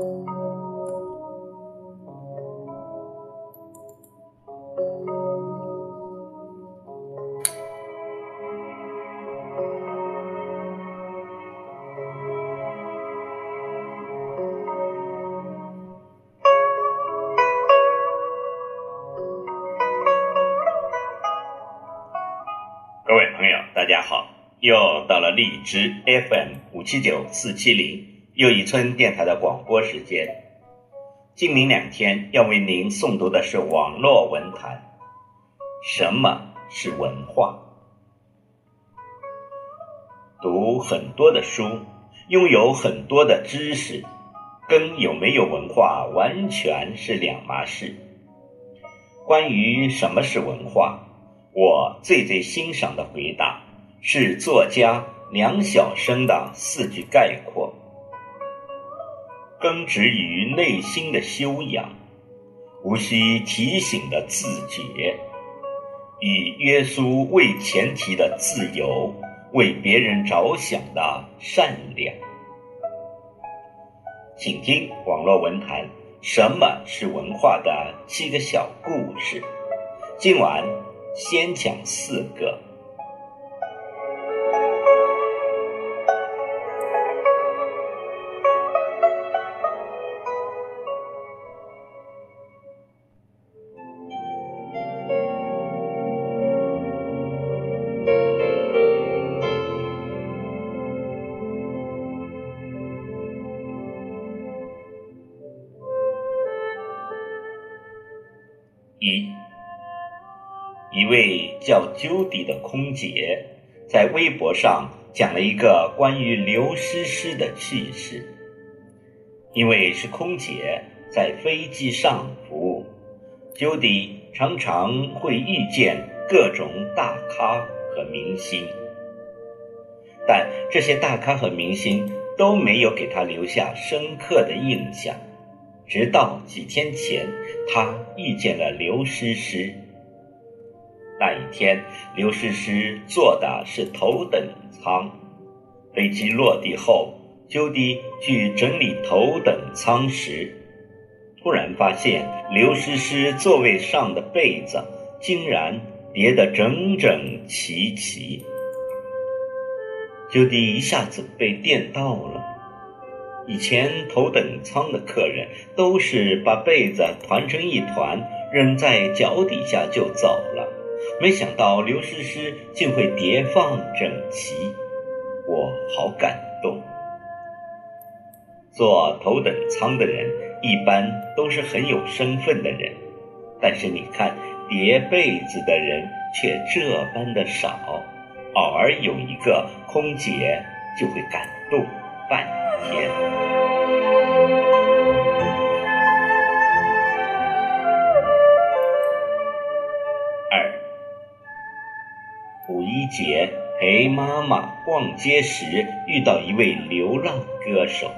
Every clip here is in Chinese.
各位朋友，大家好！又到了荔枝 FM 五七九四七零又一村电台的广播时间。今明两天要为您诵读的是网络文坛。什么是文化？读很多的书，拥有很多的知识，跟有没有文化完全是两码事。关于什么是文化？我最最欣赏的回答是作家梁晓声的四句概括：根植于内心的修养，无需提醒的自觉，以约束为前提的自由，为别人着想的善良。请听网络文坛什么是文化的七个小故事。今晚。先讲四个。一位叫 Judy 的空姐在微博上讲了一个关于刘诗诗的趣事。因为是空姐，在飞机上服务，Judy 常常会遇见各种大咖和明星，但这些大咖和明星都没有给她留下深刻的印象。直到几天前，她遇见了刘诗诗。那一天，刘诗诗坐的是头等舱。飞机落地后，就地去整理头等舱时，突然发现刘诗诗座位上的被子竟然叠得整整齐齐。就地一下子被电到了。以前头等舱的客人都是把被子团成一团，扔在脚底下就走了。没想到刘诗诗竟会叠放整齐，我好感动。坐头等舱的人一般都是很有身份的人，但是你看叠被子的人却这般的少，偶尔有一个空姐就会感动半天。姐陪妈妈逛街时遇到一位流浪歌手。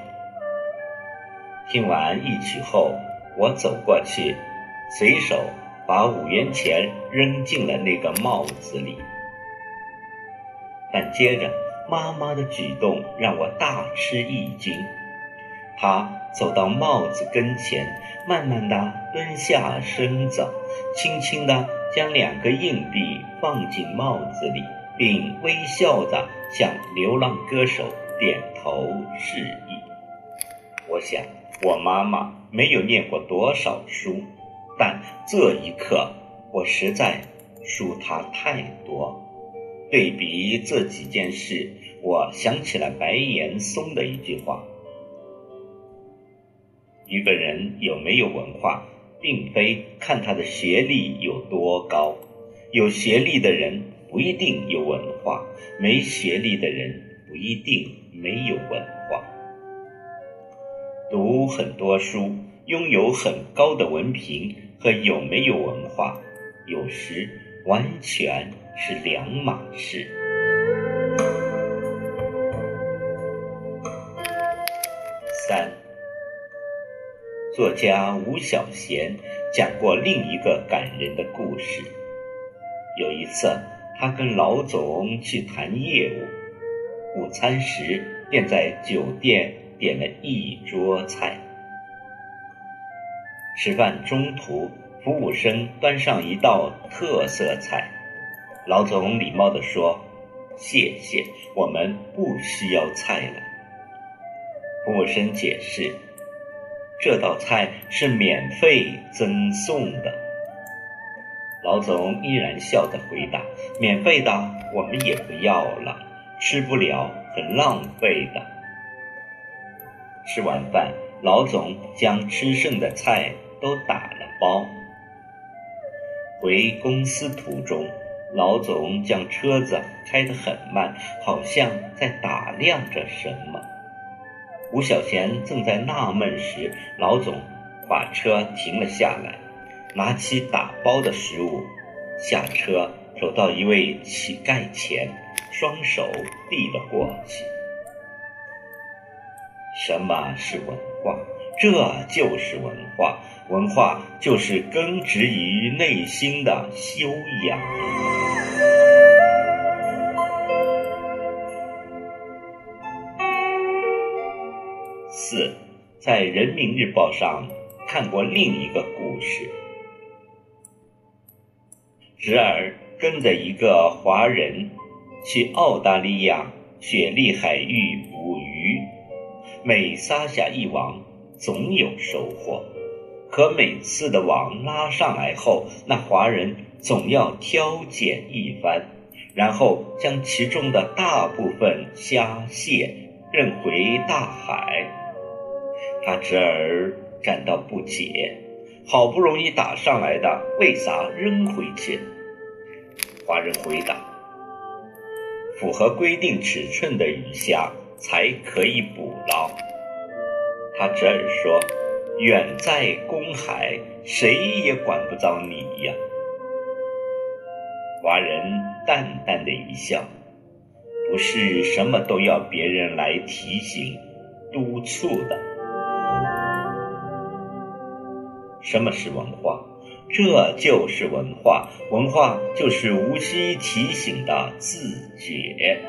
听完一曲后，我走过去，随手把五元钱扔进了那个帽子里。但接着妈妈的举动让我大吃一惊，她走到帽子跟前，慢慢的蹲下身子，轻轻的将两个硬币放进帽子里。并微笑着向流浪歌手点头示意。我想，我妈妈没有念过多少书，但这一刻我实在输她太多。对比这几件事，我想起了白岩松的一句话：一个人有没有文化，并非看他的学历有多高，有学历的人。不一定有文化，没学历的人不一定没有文化。读很多书，拥有很高的文凭和有没有文化，有时完全是两码事。三，作家吴小贤讲过另一个感人的故事。有一次。他跟老总去谈业务，午餐时便在酒店点了一桌菜，吃饭中途，服务生端上一道特色菜，老总礼貌地说：“谢谢，我们不需要菜了。”服务生解释：“这道菜是免费赠送的。”老总依然笑着回答：“免费的我们也不要了，吃不了很浪费的。”吃完饭，老总将吃剩的菜都打了包。回公司途中，老总将车子开得很慢，好像在打量着什么。吴小贤正在纳闷时，老总把车停了下来，拿起打包的食物，下车走到一位乞丐前，双手递了过去。什么是文化？这就是文化。文化就是根植于内心的修养。四，在人民日报上看过另一个故事：侄儿跟着一个华人去澳大利亚雪莉海域捕鱼。每撒下一网，总有收获。可每次的网拉上来后，那华人总要挑拣一番，然后将其中的大部分虾蟹扔回大海。他侄儿感到不解：好不容易打上来的，为啥扔回去？华人回答：符合规定尺寸的鱼虾。才可以捕捞。他侄儿说：“远在公海，谁也管不着你呀。”华人淡淡的一笑：“不是什么都要别人来提醒、督促的。”什么是文化？这就是文化。文化就是无需提醒的自解。